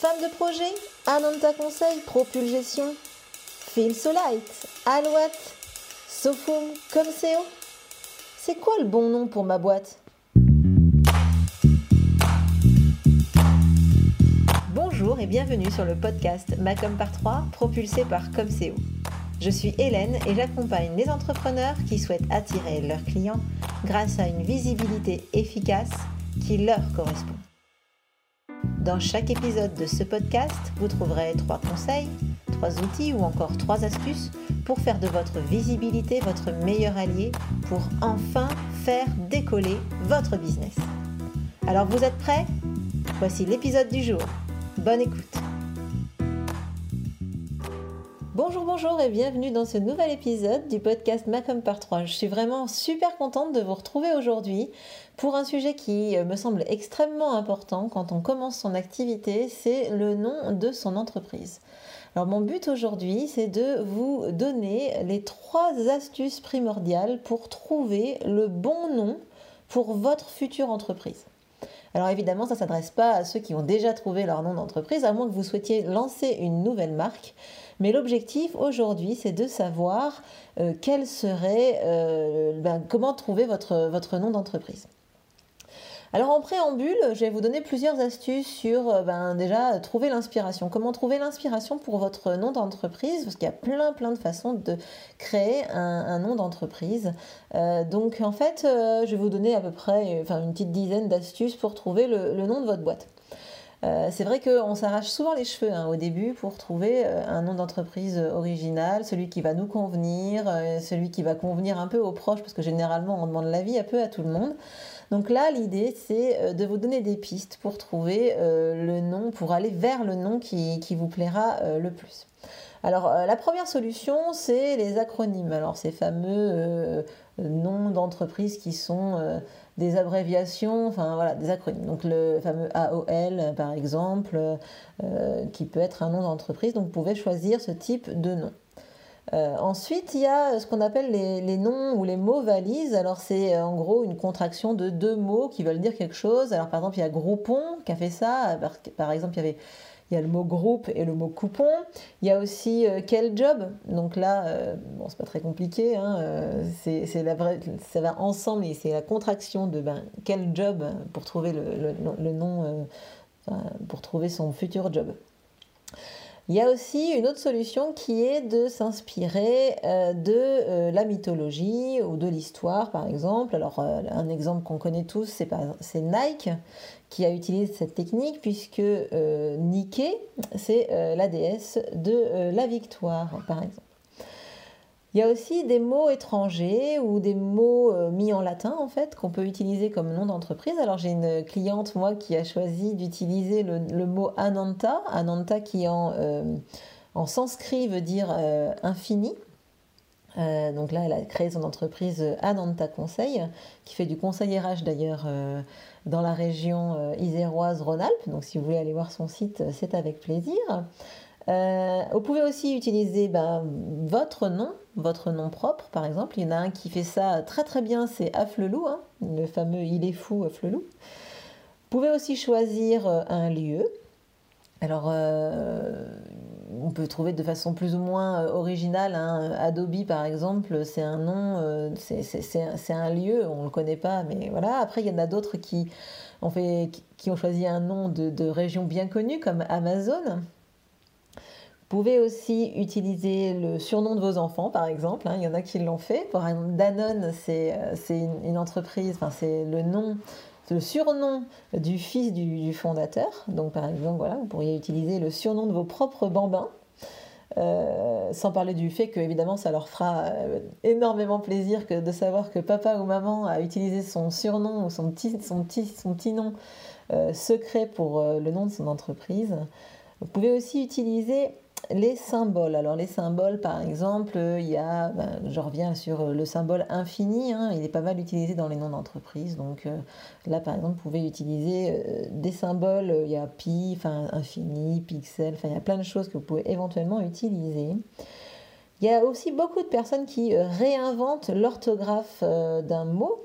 Femme de projet, Ananta Conseil, Propulgestion, Feel So Light, Alouette, Sofum, Comseo. C'est quoi le bon nom pour ma boîte? Bonjour et bienvenue sur le podcast Macom par 3 propulsé par Comseo. Je suis Hélène et j'accompagne les entrepreneurs qui souhaitent attirer leurs clients grâce à une visibilité efficace qui leur correspond. Dans chaque épisode de ce podcast, vous trouverez trois conseils, trois outils ou encore trois astuces pour faire de votre visibilité votre meilleur allié pour enfin faire décoller votre business. Alors vous êtes prêts? Voici l'épisode du jour. Bonne écoute Bonjour, bonjour et bienvenue dans ce nouvel épisode du podcast Macom par 3. Je suis vraiment super contente de vous retrouver aujourd'hui pour un sujet qui me semble extrêmement important quand on commence son activité, c'est le nom de son entreprise. Alors mon but aujourd'hui, c'est de vous donner les trois astuces primordiales pour trouver le bon nom pour votre future entreprise. Alors évidemment, ça ne s'adresse pas à ceux qui ont déjà trouvé leur nom d'entreprise, à moins que vous souhaitiez lancer une nouvelle marque. Mais l'objectif aujourd'hui, c'est de savoir euh, quel serait, euh, ben, comment trouver votre, votre nom d'entreprise. Alors en préambule, je vais vous donner plusieurs astuces sur euh, ben, déjà trouver l'inspiration. Comment trouver l'inspiration pour votre nom d'entreprise? Parce qu'il y a plein plein de façons de créer un, nom d'entreprise. donc en fait, je vais vous donner à peu près une petite dizaine d'astuces pour trouver le nom de votre boîte. Euh, c'est vrai qu'on s'arrache souvent les cheveux hein, au début pour trouver euh, un nom d'entreprise original, celui qui va nous convenir, euh, celui qui va convenir un peu aux proches, parce que généralement on demande l'avis un peu à tout le monde. Donc là, l'idée, c'est de vous donner des pistes pour trouver le nom, pour aller vers le nom qui, qui vous plaira le plus. Alors, la première solution, c'est les acronymes. Alors, ces fameux noms d'entreprise qui sont des abréviations, enfin voilà, des acronymes. Donc le fameux AOL par exemple, euh, qui peut être un nom d'entreprise. Donc vous pouvez choisir ce type de nom. Euh, ensuite, il y a ce qu'on appelle les, noms ou les mots valises. Alors, c'est euh, en gros une contraction de deux mots qui veulent dire quelque chose. Alors, par exemple, il y a Groupon qui a fait ça. par exemple, il y avait il y a le mot groupe et le mot coupon. Il y a aussi euh, quel job? Donc là, c'est pas très compliqué. Hein, c'est la vraie, ça va ensemble et c'est la contraction de ben, quel job pour trouver le, le, nom, pour trouver son futur job. Il y a aussi une autre solution qui est de s'inspirer de la mythologie ou de l'histoire, par exemple. Alors, un exemple qu'on connaît tous, c'est Nike qui a utilisé cette technique puisque euh, Nike, c'est euh, la déesse de euh, la victoire, par exemple. Il y a aussi des mots étrangers ou des mots mis en latin en fait qu'on peut utiliser comme nom d'entreprise. Alors j'ai une cliente moi qui a choisi d'utiliser le, mot Ananta, Ananta qui en, en sanskrit veut dire infini. donc là, elle a créé son entreprise Ananta Conseil, qui fait du conseil RH d'ailleurs dans la région euh, iséroise Rhône-Alpes. Donc si vous voulez aller voir son site, euh, c'est avec plaisir. Euh, vous pouvez aussi utiliser ben, votre nom, votre nom propre par exemple. Il y en a un qui fait ça très très bien, c'est Afflelou, hein, le fameux Il est fou Afflelou. Vous pouvez aussi choisir un lieu. Alors, on peut trouver de façon plus ou moins euh, originale. Hein. Adobe, par exemple, c'est un nom, euh, c'est un lieu, on ne le connaît pas, mais voilà. Après, il y en a d'autres qui ont choisi un nom de, région bien connue, comme Amazon. Vous pouvez aussi utiliser le surnom de vos enfants, par exemple. Hein. Il y en a qui l'ont fait. Par exemple, Danone, c'est euh, une, entreprise, c'est le nom le surnom du fils du, fondateur. Donc par exemple, voilà, vous pourriez utiliser le surnom de vos propres bambins. Euh, sans parler du fait que évidemment ça leur fera euh, énormément plaisir de savoir que papa ou maman a utilisé son surnom ou son petit, son petit, son petit nom secret pour le nom de son entreprise. Vous pouvez aussi utiliser les symboles. Alors les symboles, par exemple, il y a, ben, je reviens sur le symbole infini, hein, il est pas mal utilisé dans les noms d'entreprise. Donc euh, là, par exemple, vous pouvez utiliser euh, des symboles, il y a pi, enfin infini, pixel, enfin il y a plein de choses que vous pouvez éventuellement utiliser. Il y a aussi beaucoup de personnes qui euh, réinventent l'orthographe d'un mot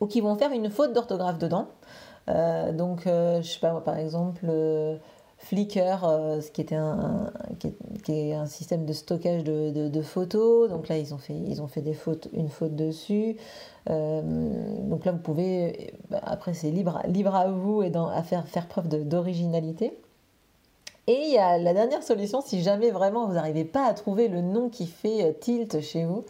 ou qui vont faire une faute d'orthographe dedans. donc, je sais pas, par exemple Flickr, ce qui était un, est, un système de stockage de, photos. Donc là, ils ont fait, ils ont fait une faute dessus. donc là, vous pouvez, bah, après, c'est libre, libre à vous et à faire, faire preuve d'originalité. Et il y a la dernière solution, si jamais vraiment vous n'arrivez pas à trouver le nom qui fait tilt chez vous,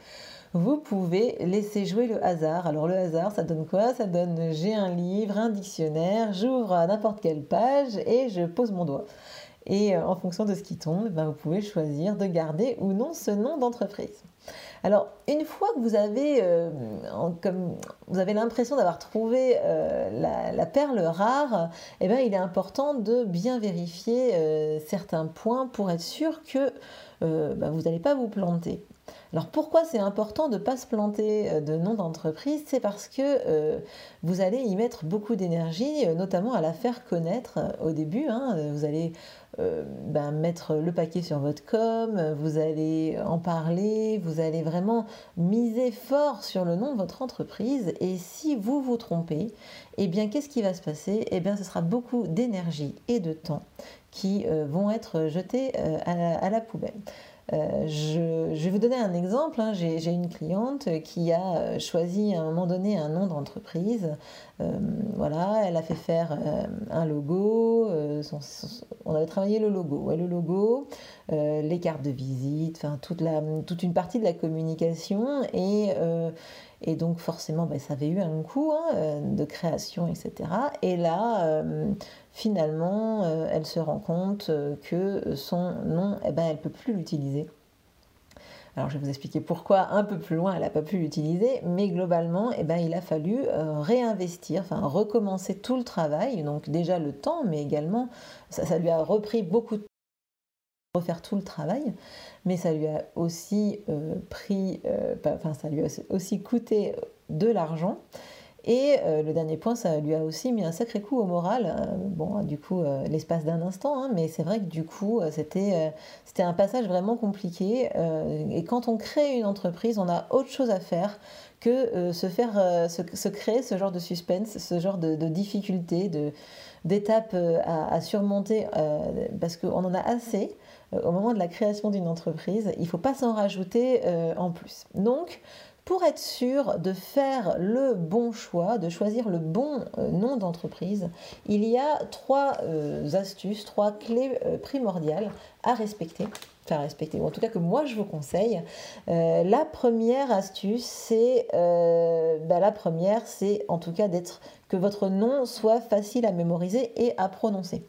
vous pouvez laisser jouer le hasard. Alors le hasard, ça donne quoi? Ça donne j'ai un livre, un dictionnaire, j'ouvre n'importe quelle page et je pose mon doigt. Et euh, en fonction de ce qui tombe, ben, vous pouvez choisir de garder ou non ce nom d'entreprise. Alors, une fois que vous avez, euh, avez l'impression d'avoir trouvé euh, la, perle rare, eh ben, il est important de bien vérifier certains points pour être sûr que ben, vous n'allez pas vous planter. Alors pourquoi c'est important de ne pas se planter euh, de nom d'entreprise? C'est parce que euh, vous allez y mettre beaucoup d'énergie, euh, notamment à la faire connaître au début. Hein. Vous allez ben, mettre le paquet sur votre com, vous allez en parler, vous allez vraiment miser fort sur le nom de votre entreprise. Et si vous vous trompez, eh bien qu'est-ce qui va se passer? Eh bien ce sera beaucoup d'énergie et de temps qui vont être jetés à la poubelle. Euh, je, vais vous donner un exemple. Hein. J'ai une cliente qui a euh, choisi à un moment donné un nom d'entreprise. Euh, voilà, elle a fait faire un logo. on avait travaillé le logo. Le logo, les cartes de visite, enfin toute, une partie de la communication et donc forcément, ben, ça avait eu un coût hein, de création, etc. Et là, finalement, euh, elle se rend compte euh, que son nom, eh ben, elle ne peut plus l'utiliser. Alors je vais vous expliquer pourquoi un peu plus loin elle n'a pas pu l'utiliser, mais globalement eh ben, il a fallu euh, réinvestir, enfin recommencer tout le travail, donc déjà le temps, mais également ça, lui a repris beaucoup de temps refaire tout le travail, mais ça lui a aussi pris, enfin ça lui a aussi coûté de l'argent. Et euh, le dernier point, ça lui a aussi mis un sacré coup au moral. Euh, bon, du coup, euh, l'espace d'un instant, hein, mais c'est vrai que du coup, c'était c'était un passage vraiment compliqué. et quand on crée une entreprise, on a autre chose à faire que se faire, se, créer ce genre de suspense, ce genre de, de difficultés, de d'étapes à, à, surmonter, parce qu'on en a assez au moment de la création d'une entreprise. Il ne faut pas s'en rajouter en plus. Donc, pour être sûr de faire le bon choix, de choisir le bon euh, nom d'entreprise, il y a trois euh, astuces, trois clés euh, primordiales à respecter. Enfin, respecter, ou en tout cas que moi je vous conseille. la première astuce, c'est bah, la première, c'est en tout cas d'être que votre nom soit facile à mémoriser et à prononcer.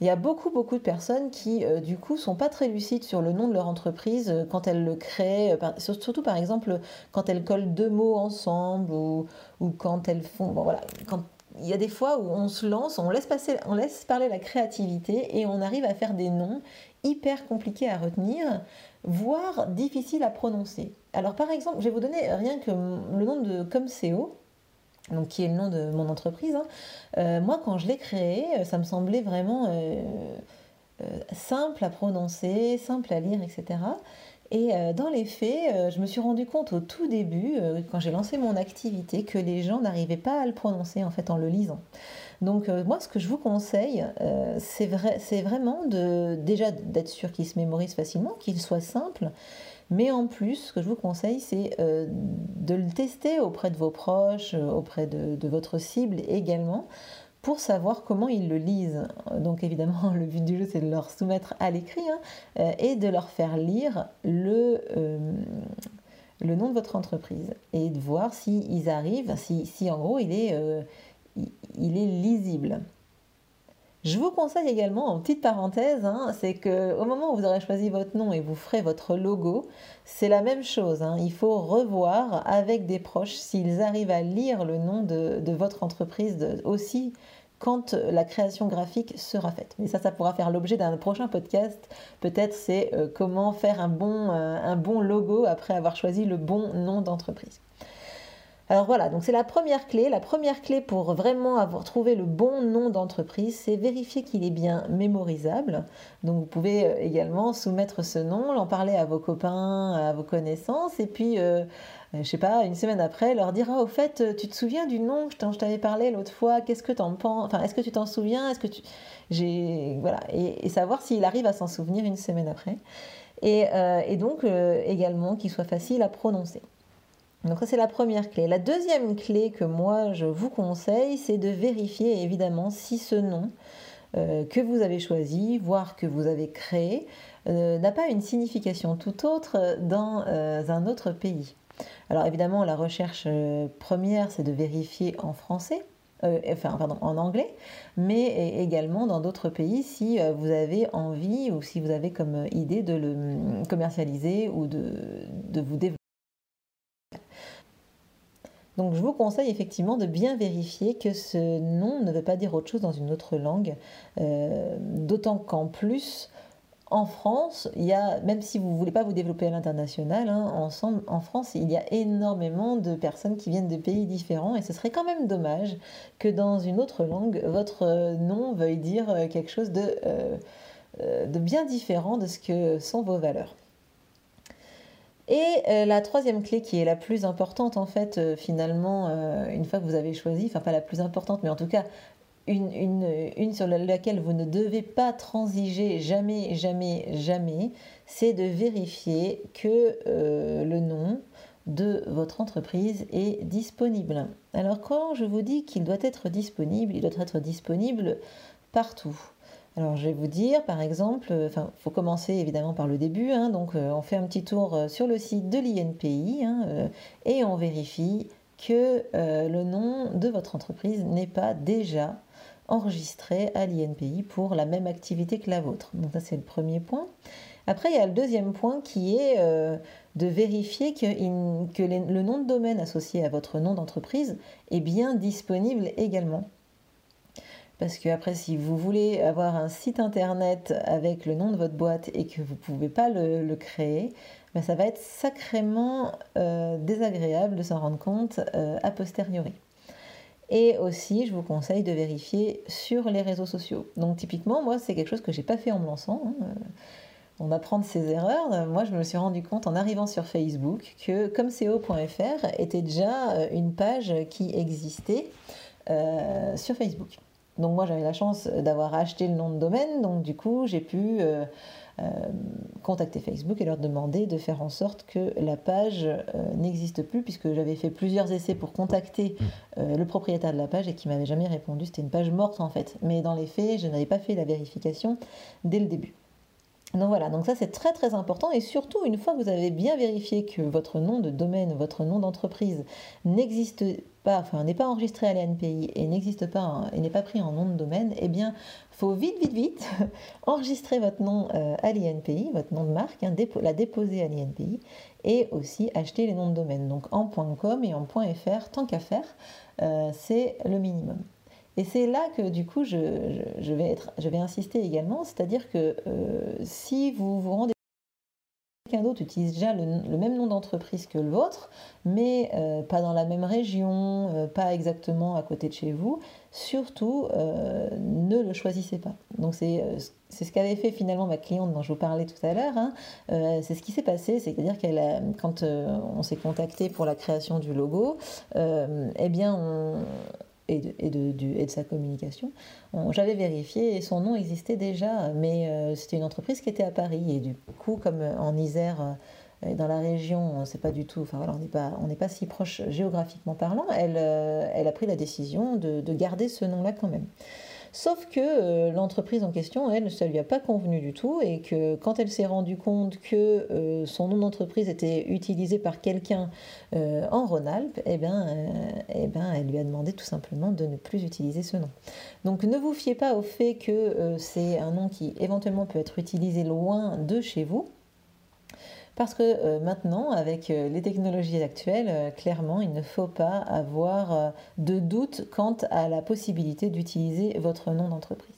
Il y a beaucoup, beaucoup de personnes qui, euh, du coup, sont pas très lucides sur le nom de leur entreprise euh, quand elles le créent, euh, surtout par exemple quand elles collent deux mots ensemble ou, quand elles font. Bon, voilà, il y a des fois où on se lance, on laisse, passer, on laisse parler la créativité et on arrive à faire des noms hyper compliqués à retenir, voire difficiles à prononcer. Alors par exemple, je vais vous donner rien que le nom de Comseo qui est le nom de mon entreprise. Hein. Euh, moi, quand je l'ai créé, euh, ça me semblait vraiment euh, simple à prononcer, simple à lire, etc. Et dans les faits, je me suis rendu compte au tout début, quand j'ai lancé mon activité, que les gens n'arrivaient pas à le prononcer en fait en le lisant. Donc moi, ce que je vous conseille, c'est vrai, vraiment de, déjà d'être sûr qu'il se mémorise facilement, qu'il soit simple, mais en plus, ce que je vous conseille, c'est euh, de le tester auprès de vos proches, euh, auprès de, votre cible également, pour savoir comment ils le lisent. Donc évidemment, le but du jeu, c'est de leur soumettre à l'écrit hein, euh, et de leur faire lire le, le nom de votre entreprise et de voir s'ils arrivent, si, si, en gros il est, il est lisible. Je vous conseille également, en petite parenthèse, hein, c'est qu'au moment où vous aurez choisi votre nom et vous ferez votre logo, c'est la même chose. Hein. il faut revoir avec des proches s'ils arrivent à lire le nom de, votre entreprise aussi quand la création graphique sera faite. Mais ça, ça pourra faire l'objet d'un prochain podcast. Peut-être c'est euh, comment faire euh, un bon logo après avoir choisi le bon nom d'entreprise. Alors voilà, donc c'est la première clé. La première clé pour vraiment avoir trouvé le bon nom d'entreprise, c'est vérifier qu'il est bien mémorisable. Donc vous pouvez euh, également soumettre ce nom, en parler à vos copains, à vos connaissances, et puis euh, je sais pas, une semaine après, leur dire ah, au fait, tu te souviens du nom je t'avais parlé l'autre fois? Qu'est-ce que t'en penses Enfin, est-ce que tu t'en souviens? Est-ce que tu j'ai voilà et, savoir s'il arrive à s'en souvenir une semaine après. Et donc également qu'il soit facile à prononcer. Donc ça c'est la première clé. La deuxième clé que moi je vous conseille, c'est de vérifier évidemment si ce nom euh, que vous avez choisi, voire que vous avez créé, euh, n'a pas une signification tout autre dans euh, un autre pays. Alors évidemment la recherche première c'est de vérifier en français, enfin pardon, en anglais, mais également dans d'autres pays si vous avez envie ou si vous avez comme idée de le hum, commercialiser ou de, de vous développer. Donc je vous conseille effectivement de bien vérifier que ce nom ne veut pas dire autre chose dans une autre langue, euh, d'autant qu'en plus, en France, il y a, même si vous ne voulez pas vous développer à l'international, hein, en France, il y a énormément de personnes qui viennent de pays différents et ce serait quand même dommage que dans une autre langue, votre nom veuille dire quelque chose euh, euh, de bien différent de ce que sont vos valeurs. Et euh, la troisième clé qui est la plus importante en fait euh, finalement, euh, une fois que vous avez choisi, enfin pas la plus importante, mais en tout cas une, une, sur laquelle vous ne devez pas transiger jamais, jamais, jamais, c'est de vérifier que le nom de votre entreprise est disponible. Alors quand je vous dis qu'il doit être disponible, il doit être disponible partout. Alors je vais vous dire par exemple, euh, enfin faut commencer évidemment par le début, hein, donc euh, on fait un petit tour euh, sur le site de l'INPI hein, et on vérifie que le nom de votre entreprise n'est pas déjà enregistré à l'INPI pour la même activité que la vôtre. Donc ça c'est le premier point. Après il y a le deuxième point qui est de vérifier que le nom de domaine associé à votre nom d'entreprise est bien disponible également. Parce que après, si vous voulez avoir un site internet avec le nom de votre boîte et que vous ne pouvez pas le, créer, ben ça va être sacrément euh, désagréable de s'en rendre compte euh, a posteriori. Et aussi, je vous conseille de vérifier sur les réseaux sociaux. Donc typiquement, moi, c'est quelque chose que j'ai pas fait en me lançant. Hein. On apprend de ses erreurs. Moi, je me suis rendu compte en arrivant sur Facebook que comme CO.fr était déjà euh, une page qui existait sur Facebook. Donc moi j'avais la chance d'avoir acheté le nom de domaine, donc du coup j'ai pu euh, euh, contacter Facebook et leur demander de faire en sorte que la page euh, n'existe plus, puisque j'avais fait plusieurs essais pour contacter mmh. le propriétaire de la page et qui m'avait jamais répondu. C'était une page morte en fait. Mais dans les faits, je n'avais pas fait la vérification dès le début. Donc voilà, donc ça c'est très très important et surtout une fois que vous avez bien vérifié que votre nom de domaine, votre nom d'entreprise n'existe pas, enfin n'est pas enregistré à l'ANPI et n'existe pas et n'est pas pris en nom de domaine, eh bien faut vite vite vite enregistrer votre nom euh, à l'INPI, votre nom de marque, hein, la déposer à l'INPI et aussi acheter les noms de domaine. Donc en .com et en .fr, tant qu'à faire, euh, c'est le minimum. Et c'est là que du coup je, vais, être, je vais insister également, c'est-à-dire que euh, si vous vous rendez quelqu'un d'autre utilise déjà le, même nom d'entreprise que le vôtre, mais euh, pas dans la même région, euh, pas exactement à côté de chez vous, surtout ne le choisissez pas. Donc c'est ce qu'avait fait finalement ma cliente dont je vous parlais tout à l'heure. Hein. c'est ce qui s'est passé, c'est-à-dire qu'elle, quand on s'est contacté pour la création du logo, eh bien on, et de, de, sa communication. J'avais vérifié et son nom existait déjà, mais euh, c'était une entreprise qui était à Paris. Et du coup, comme euh, en Isère, euh, dans la région, on pas du tout, enfin voilà, on n'est pas, pas si proche géographiquement parlant, elle, elle a pris la décision de, de garder ce nom-là quand même. Sauf que euh, l'entreprise en question, elle, ça lui a pas convenu du tout et que quand elle s'est rendue compte que euh, son nom d'entreprise était utilisé par quelqu'un euh, en Rhône-Alpes, eh ben, eh ben, elle lui a demandé tout simplement de ne plus utiliser ce nom. Donc ne vous fiez pas au fait que c'est un nom qui éventuellement peut être utilisé loin de chez vous. Parce que euh, maintenant, avec euh, les technologies actuelles, euh, clairement, il ne faut pas avoir de doute quant à la possibilité d'utiliser votre nom d'entreprise.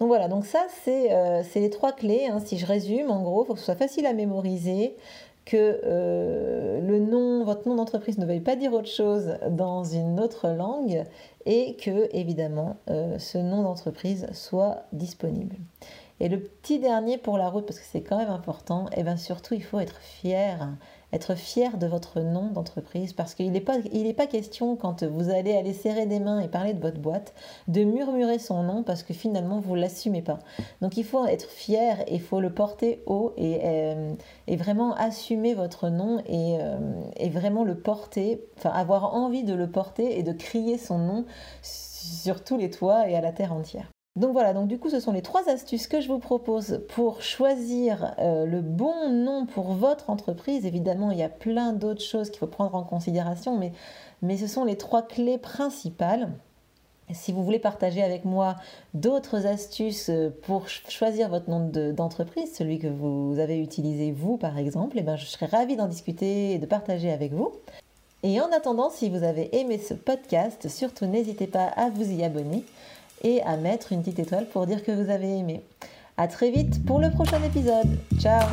Donc voilà, donc ça c'est les trois clés. Hein. Si je résume, en gros, il faut que ce soit facile à mémoriser, que le nom, votre nom d'entreprise ne veuille pas dire autre chose dans une autre langue et que évidemment ce nom d'entreprise soit disponible. Et le petit dernier pour la route, parce que c'est quand même important, et eh bien surtout il faut être fier être fier de votre nom d'entreprise parce qu'il n'est pas, question quand vous allez aller serrer des mains et parler de votre boîte de murmurer son nom parce que finalement vous l'assumez pas. Donc il faut être fier il faut le porter haut et, euh, vraiment assumer votre nom et, euh, et, vraiment le porter, enfin avoir envie de le porter et de crier son nom sur tous les toits et à la terre entière. Donc voilà, donc du coup ce sont les trois astuces que je vous propose pour choisir euh, le bon nom pour votre entreprise. Évidemment, il y a plein d'autres choses qu'il faut prendre en considération, mais, ce sont les trois clés principales. Si vous voulez partager avec moi d'autres astuces euh, pour choisir votre nom d'entreprise, celui que vous avez utilisé vous par exemple, eh ben, je serais ravie d'en discuter et de partager avec vous. Et en attendant, si vous avez aimé ce podcast, surtout n'hésitez pas à vous y abonner et à mettre une petite étoile pour dire que vous avez aimé. A très vite pour le prochain épisode. Ciao